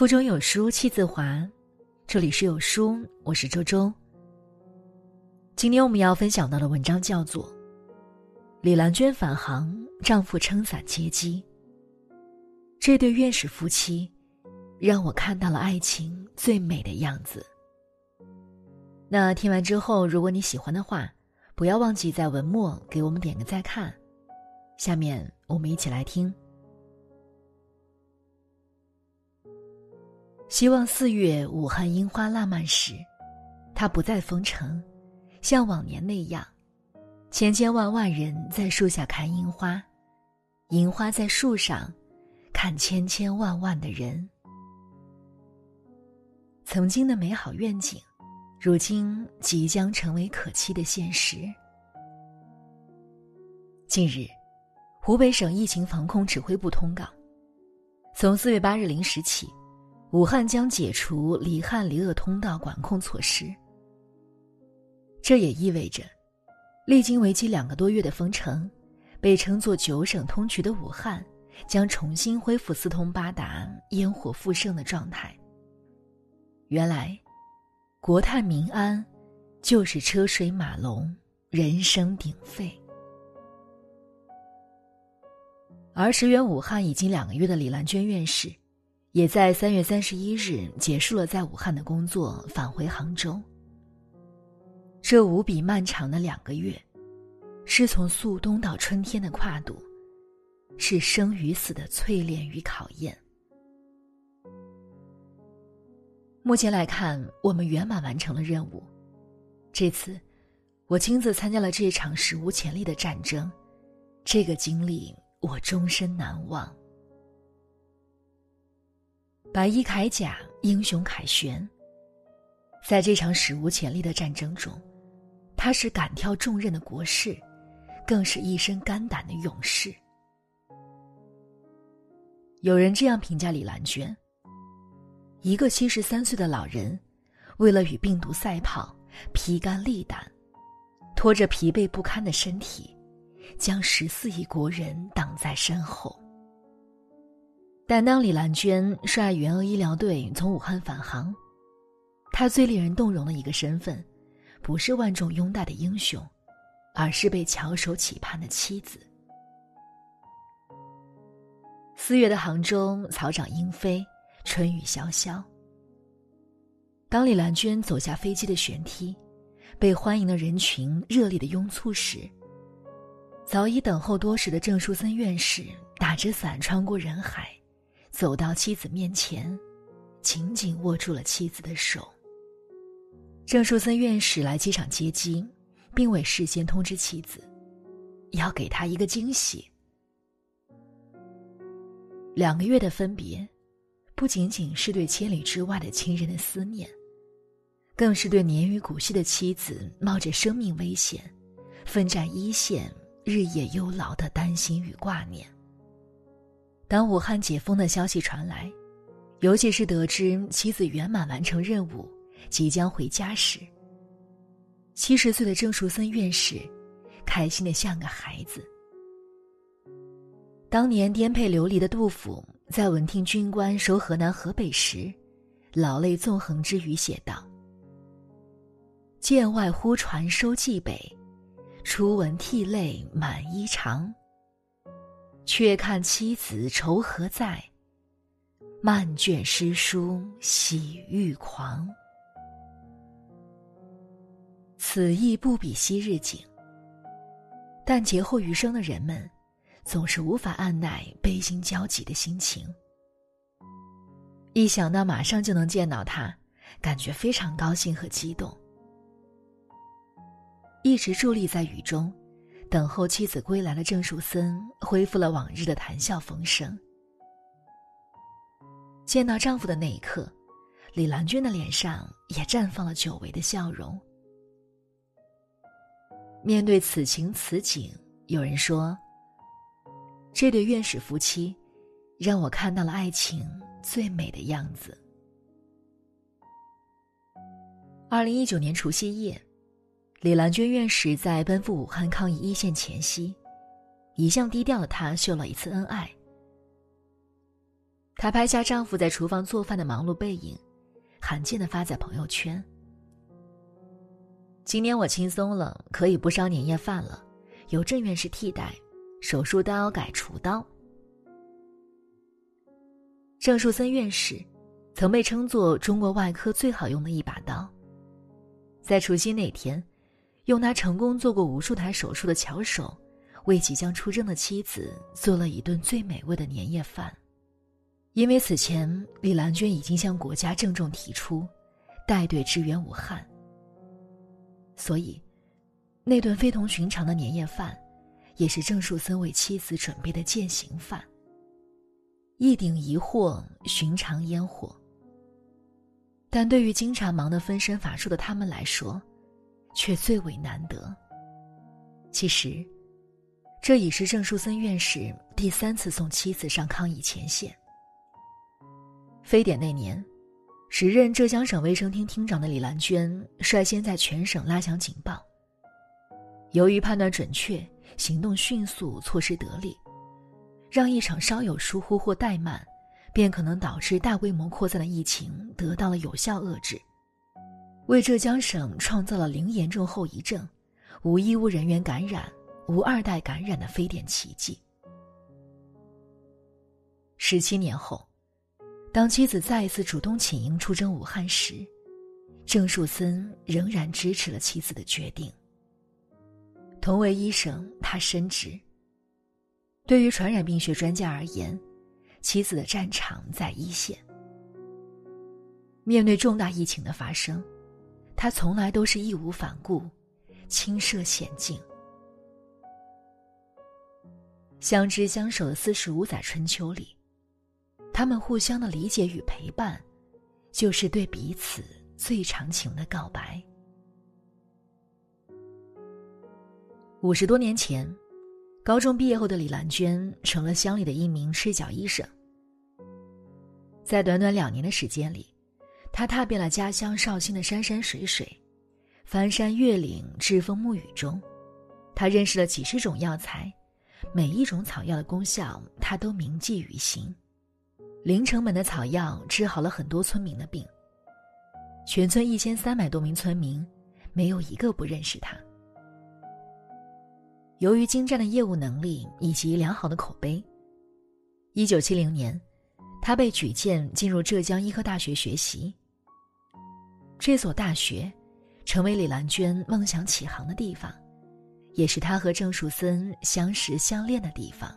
腹中有书气自华，这里是有书，我是周周。今天我们要分享到的文章叫做《李兰娟返航，丈夫撑伞接机》。这对院士夫妻，让我看到了爱情最美的样子。那听完之后，如果你喜欢的话，不要忘记在文末给我们点个再看。下面我们一起来听。希望四月武汉樱花烂漫时，它不再封城，像往年那样，千千万万人在树下看樱花，樱花在树上，看千千万万的人。曾经的美好愿景，如今即将成为可期的现实。近日，湖北省疫情防控指挥部通告，从四月八日零时起。武汉将解除离汉离鄂通道管控措施，这也意味着，历经为期两个多月的封城，被称作“九省通衢”的武汉将重新恢复四通八达、烟火复盛的状态。原来，国泰民安，就是车水马龙、人声鼎沸。而驰援武汉已经两个月的李兰娟院士。也在三月三十一日结束了在武汉的工作，返回杭州。这无比漫长的两个月，是从肃冬到春天的跨度，是生与死的淬炼与考验。目前来看，我们圆满完成了任务。这次，我亲自参加了这场史无前例的战争，这个经历我终身难忘。白衣铠甲，英雄凯旋。在这场史无前例的战争中，他是敢挑重任的国士，更是一身肝胆的勇士。有人这样评价李兰娟：一个七十三岁的老人，为了与病毒赛跑，披肝沥胆，拖着疲惫不堪的身体，将十四亿国人挡在身后。但当李兰娟率援鄂医疗队从武汉返航，她最令人动容的一个身份，不是万众拥戴的英雄，而是被翘首企盼的妻子。四月的杭州，草长莺飞，春雨潇潇。当李兰娟走下飞机的舷梯，被欢迎的人群热烈的拥簇时，早已等候多时的郑树森院士打着伞穿过人海。走到妻子面前，紧紧握住了妻子的手。郑树森院士来机场接机，并未事先通知妻子，要给他一个惊喜。两个月的分别，不仅仅是对千里之外的亲人的思念，更是对年逾古稀的妻子冒着生命危险，奋战一线、日夜忧劳的担心与挂念。当武汉解封的消息传来，尤其是得知妻子圆满完成任务，即将回家时，七十岁的郑树森院士开心的像个孩子。当年颠沛流离的杜甫，在闻听军官收河南河北时，老泪纵横之余写道：“剑外忽传收蓟北，初闻涕泪满衣裳。”却看妻子愁何在，漫卷诗书喜欲狂。此意不比昔日景。但劫后余生的人们，总是无法按耐悲心交集的心情。一想到马上就能见到他，感觉非常高兴和激动。一直伫立在雨中。等候妻子归来的郑树森恢复了往日的谈笑风生。见到丈夫的那一刻，李兰娟的脸上也绽放了久违的笑容。面对此情此景，有人说：“这对院士夫妻，让我看到了爱情最美的样子。”二零一九年除夕夜。李兰娟院士在奔赴武汉抗疫一线前夕，一向低调的她秀了一次恩爱。她拍下丈夫在厨房做饭的忙碌背影，罕见的发在朋友圈。今年我轻松了，可以不烧年夜饭了，由郑院士替代，手术刀改厨刀。郑树森院士，曾被称作中国外科最好用的一把刀。在除夕那天，用他成功做过无数台手术的巧手，为即将出征的妻子做了一顿最美味的年夜饭。因为此前李兰娟已经向国家郑重提出，带队支援武汉。所以，那顿非同寻常的年夜饭，也是郑树森为妻子准备的践行饭。一顶一惑，寻常烟火。但对于经常忙得分身乏术的他们来说，却最为难得。其实，这已是郑树森院士第三次送妻子上抗疫前线。非典那年。时任浙江省卫生厅厅长的李兰娟率先在全省拉响警报。由于判断准确、行动迅速、措施得力，让一场稍有疏忽或怠慢，便可能导致大规模扩散的疫情得到了有效遏制，为浙江省创造了零严重后遗症、无医务人员感染、无二代感染的非典奇迹。十七年后。当妻子再一次主动请缨出征武汉时，郑树森仍然支持了妻子的决定。同为医生，他深知，对于传染病学专家而言，妻子的战场在一线。面对重大疫情的发生，他从来都是义无反顾，轻涉险境。相知相守的四十五载春秋里。他们互相的理解与陪伴，就是对彼此最长情的告白。五十多年前，高中毕业后的李兰娟成了乡里的一名赤脚医生。在短短两年的时间里，他踏遍了家乡绍兴的山山水水，翻山越岭，栉风沐雨中，他认识了几十种药材，每一种草药的功效，他都铭记于心。零成本的草药治好了很多村民的病。全村一千三百多名村民，没有一个不认识他。由于精湛的业务能力以及良好的口碑，一九七零年，他被举荐进入浙江医科大学学习。这所大学，成为李兰娟梦想起航的地方，也是她和郑树森相识相恋的地方。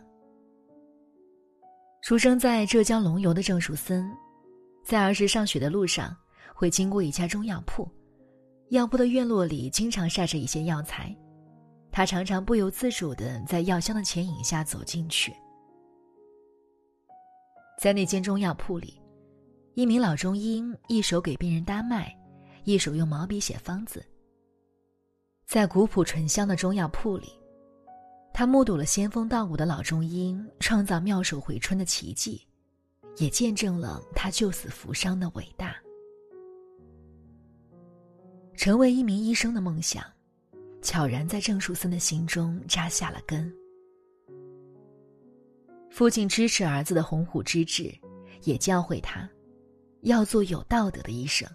出生在浙江龙游的郑树森，在儿时上学的路上会经过一家中药铺，药铺的院落里经常晒着一些药材，他常常不由自主的在药香的牵引下走进去。在那间中药铺里，一名老中医一手给病人搭脉，一手用毛笔写方子。在古朴醇香的中药铺里。他目睹了仙风道骨的老中医创造妙手回春的奇迹，也见证了他救死扶伤的伟大。成为一名医生的梦想，悄然在郑树森的心中扎下了根。父亲支持儿子的鸿鹄之志，也教会他，要做有道德的医生。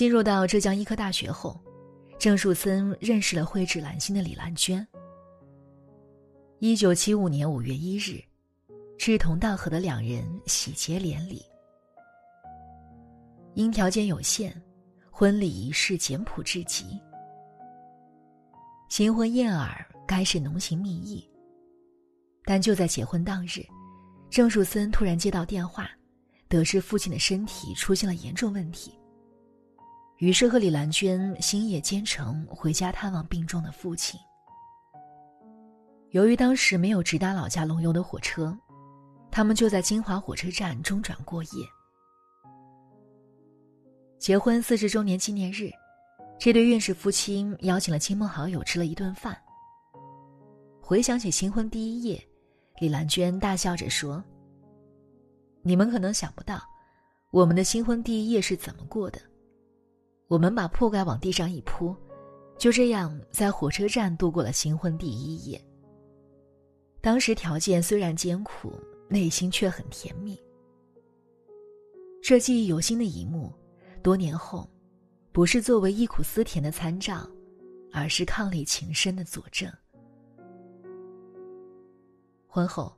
进入到浙江医科大学后。郑树森认识了蕙质兰心的李兰娟。一九七五年五月一日，志同道合的两人喜结连理。因条件有限，婚礼仪式简朴至极。新婚燕尔，该是浓情蜜意。但就在结婚当日，郑树森突然接到电话，得知父亲的身体出现了严重问题。于是和李兰娟星夜兼程回家探望病重的父亲。由于当时没有直达老家龙游的火车，他们就在金华火车站中转过夜。结婚四十周年纪念日，这对院士夫妻邀请了亲朋好友吃了一顿饭。回想起新婚第一夜，李兰娟大笑着说：“你们可能想不到，我们的新婚第一夜是怎么过的。”我们把铺盖往地上一铺，就这样在火车站度过了新婚第一夜。当时条件虽然艰苦，内心却很甜蜜。这记忆犹新的一幕，多年后，不是作为忆苦思甜的参照，而是伉俪情深的佐证。婚后，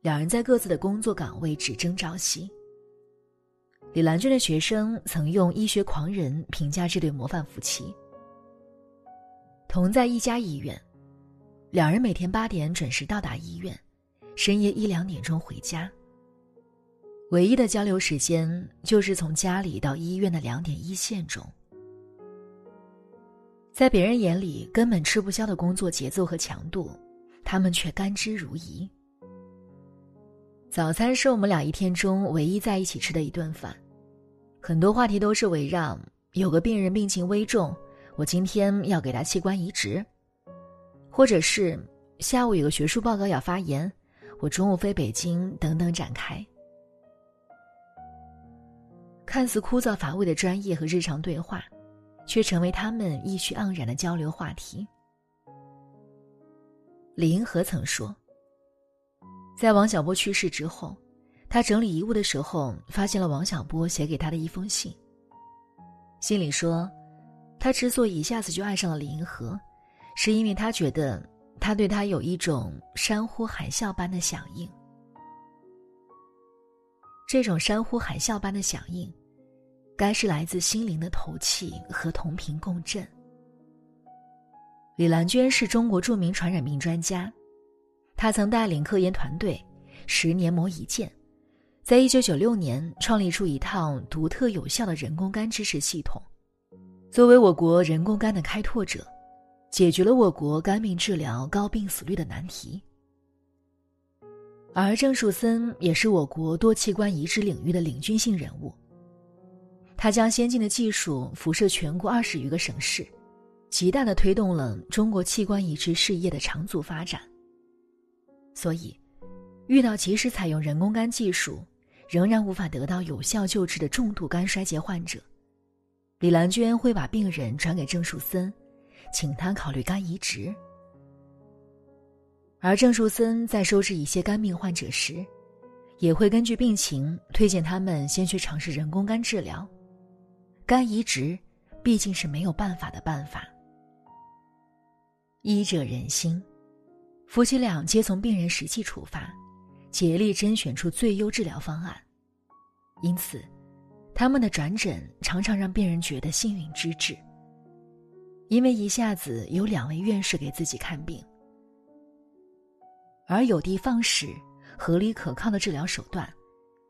两人在各自的工作岗位只争朝夕。李兰娟的学生曾用“医学狂人”评价这对模范夫妻。同在一家医院，两人每天八点准时到达医院，深夜一两点钟回家。唯一的交流时间就是从家里到医院的两点一线中。在别人眼里根本吃不消的工作节奏和强度，他们却甘之如饴。早餐是我们俩一天中唯一在一起吃的一顿饭。很多话题都是围绕有个病人病情危重，我今天要给他器官移植，或者是下午有个学术报告要发言，我中午飞北京等等展开。看似枯燥乏味的专业和日常对话，却成为他们意趣盎然的交流话题。李银河曾说，在王小波去世之后。他整理遗物的时候，发现了王小波写给他的一封信。信里说，他之所以一下子就爱上了李银河，是因为他觉得他对他有一种山呼海啸般的响应。这种山呼海啸般的响应，该是来自心灵的投契和同频共振。李兰娟是中国著名传染病专家，她曾带领科研团队十年磨一剑。在一九九六年，创立出一套独特有效的人工肝支持系统，作为我国人工肝的开拓者，解决了我国肝病治疗高病死率的难题。而郑树森也是我国多器官移植领域的领军性人物，他将先进的技术辐射全国二十余个省市，极大的推动了中国器官移植事业的长足发展。所以，遇到及时采用人工肝技术。仍然无法得到有效救治的重度肝衰竭患者，李兰娟会把病人转给郑树森，请他考虑肝移植。而郑树森在收治一些肝病患者时，也会根据病情推荐他们先去尝试人工肝治疗。肝移植毕竟是没有办法的办法。医者仁心，夫妻俩皆从病人实际出发。竭力甄选出最优治疗方案，因此，他们的转诊常常让病人觉得幸运之至。因为一下子有两位院士给自己看病，而有的放矢、合理可靠的治疗手段，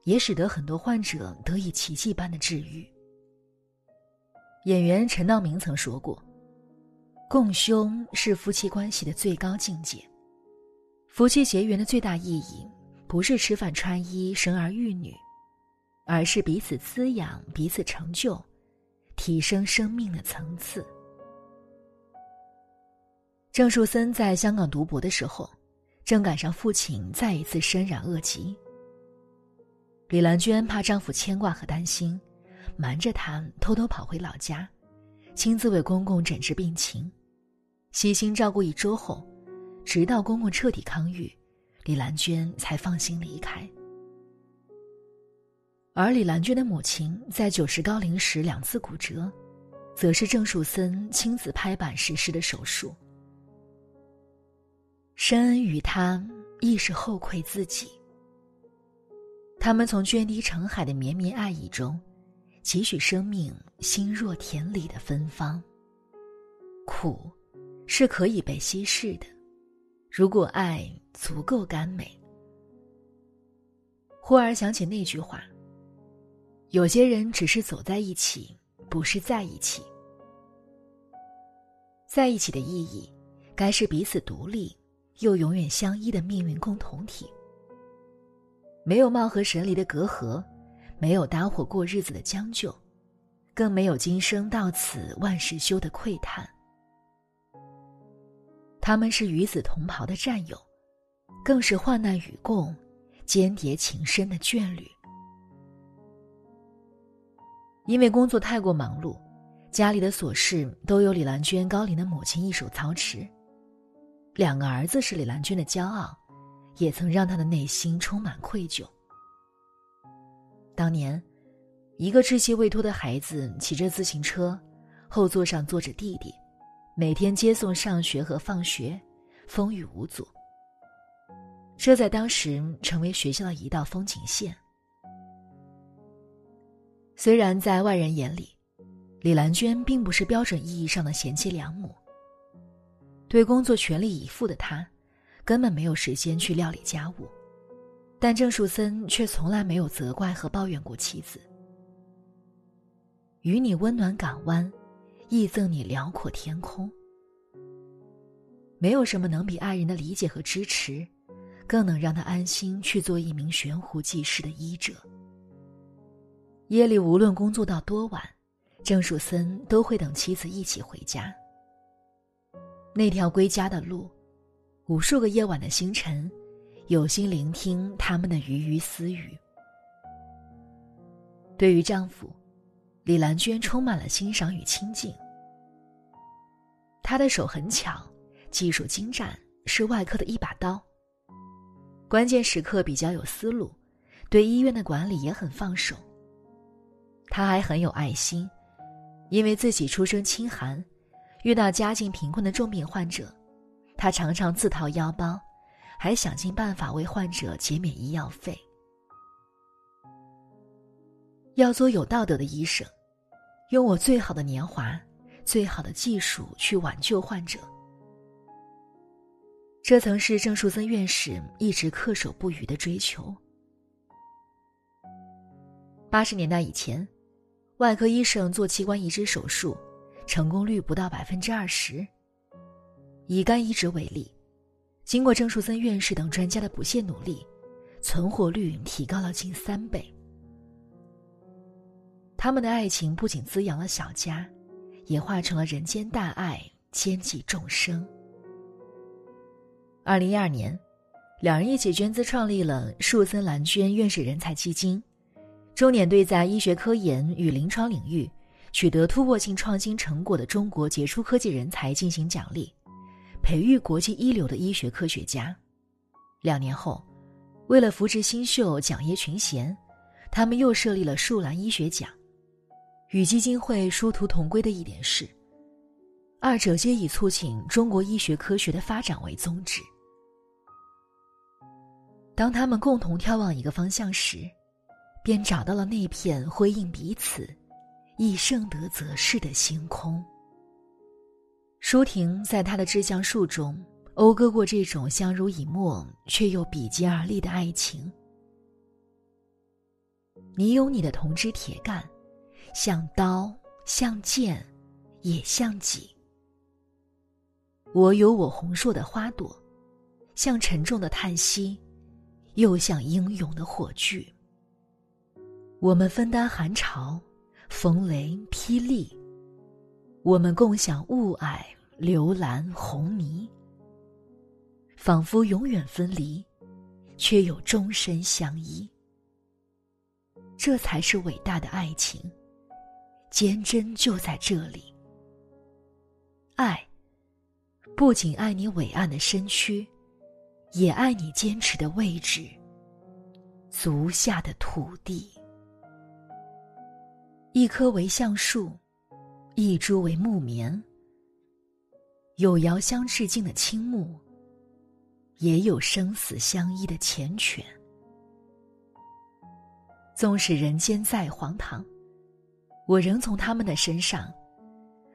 也使得很多患者得以奇迹般的治愈。演员陈道明曾说过：“共修是夫妻关系的最高境界，夫妻结缘的最大意义。”不是吃饭穿衣生儿育女，而是彼此滋养、彼此成就，提升生命的层次。郑树森在香港读博的时候，正赶上父亲再一次身染恶疾。李兰娟怕丈夫牵挂和担心，瞒着他偷偷跑回老家，亲自为公公诊治病情，悉心照顾一周后，直到公公彻底康愈。李兰娟才放心离开，而李兰娟的母亲在九十高龄时两次骨折，则是郑树森亲自拍板实施的手术。深恩于他，亦是后愧自己。他们从涓滴成海的绵绵爱意中，汲取生命心若田里的芬芳。苦，是可以被稀释的。如果爱足够甘美，忽而想起那句话：“有些人只是走在一起，不是在一起。在一起的意义，该是彼此独立又永远相依的命运共同体。没有貌合神离的隔阂，没有搭伙过日子的将就，更没有今生到此万事休的喟叹。”他们是与子同袍的战友，更是患难与共、间谍情深的眷侣。因为工作太过忙碌，家里的琐事都由李兰娟高龄的母亲一手操持。两个儿子是李兰娟的骄傲，也曾让她的内心充满愧疚。当年，一个稚气未脱的孩子骑着自行车，后座上坐着弟弟，每天接送上学和放学，风雨无阻。这在当时成为学校的一道风景线。虽然在外人眼里，李兰娟并不是标准意义上的贤妻良母。对工作全力以赴的她，根本没有时间去料理家务，但郑树森却从来没有责怪和抱怨过妻子。与你温暖港湾，亦赠你辽阔天空。没有什么能比爱人的理解和支持，更能让他安心去做一名悬壶济世的医者。夜里无论工作到多晚，郑树森都会等妻子一起回家。那条归家的路，无数个夜晚的星辰，有心聆听他们的鱼鱼私语。对于丈夫，李兰娟充满了欣赏与亲近。他的手很巧，技术精湛，是外科的一把刀。关键时刻比较有思路，对医院的管理也很放手。他还很有爱心，因为自己出身清寒。遇到家境贫困的重病患者，他常常自掏腰包，还想尽办法为患者减免医药费。要做有道德的医生，用我最好的年华、最好的技术去挽救患者。这曾是郑树森院士一直恪守不渝的追求。八十年代以前，外科医生做器官移植手术。成功率不到百分之二十。以肝移植为例，经过郑树森院士等专家的不懈努力，存活率提高了近三倍。他们的爱情不仅滋养了小家，也化成了人间大爱，兼济众生。二零一二年，两人一起捐资创立了树森兰娟院士人才基金，重点对在医学科研与临床领域。取得突破性创新成果的中国杰出科技人才进行奖励，培育国际一流的医学科学家。两年后，为了扶持新秀奖业群贤，他们又设立了树兰医学奖。与基金会殊途同归的一点是，二者皆以促进中国医学科学的发展为宗旨。当他们共同眺望一个方向时，便找到了那片辉映彼此。以盛德则世的星空。舒婷在她的《致橡树》中讴歌过这种相濡以沫却又比肩而立的爱情。你有你的铜枝铁干，像刀，像剑，也像戟；我有我红硕的花朵，像沉重的叹息，又像英勇的火炬。我们分担寒潮。风雷霹雳，我们共享雾霭、流岚、红霓，仿佛永远分离，却又终身相依。这才是伟大的爱情，坚贞就在这里。爱，不仅爱你伟岸的身躯，也爱你坚持的位置，足下的土地。一棵为橡树，一株为木棉。有遥相致敬的青木，也有生死相依的缱绻。纵使人间再荒唐，我仍从他们的身上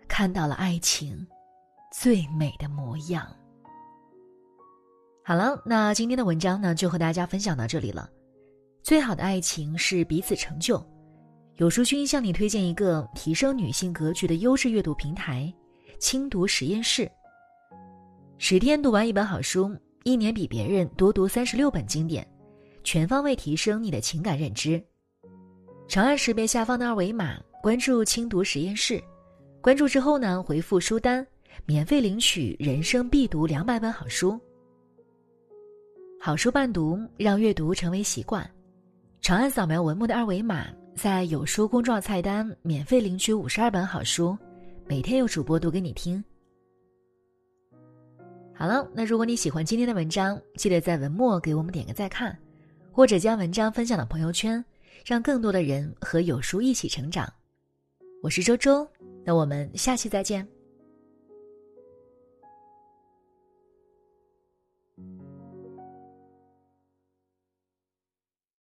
看到了爱情最美的模样。好了，那今天的文章呢，就和大家分享到这里了。最好的爱情是彼此成就。有书君向你推荐一个提升女性格局的优质阅读平台——轻读实验室。十天读完一本好书，一年比别人多读三十六本经典，全方位提升你的情感认知。长按识别下方的二维码，关注“轻读实验室”，关注之后呢，回复“书单”，免费领取人生必读两百本好书。好书伴读，让阅读成为习惯。长按扫描文末的二维码，在有书公众号菜单免费领取五十二本好书，每天有主播读给你听。好了，那如果你喜欢今天的文章，记得在文末给我们点个再看，或者将文章分享到朋友圈，让更多的人和有书一起成长。我是周周那我们下期再见。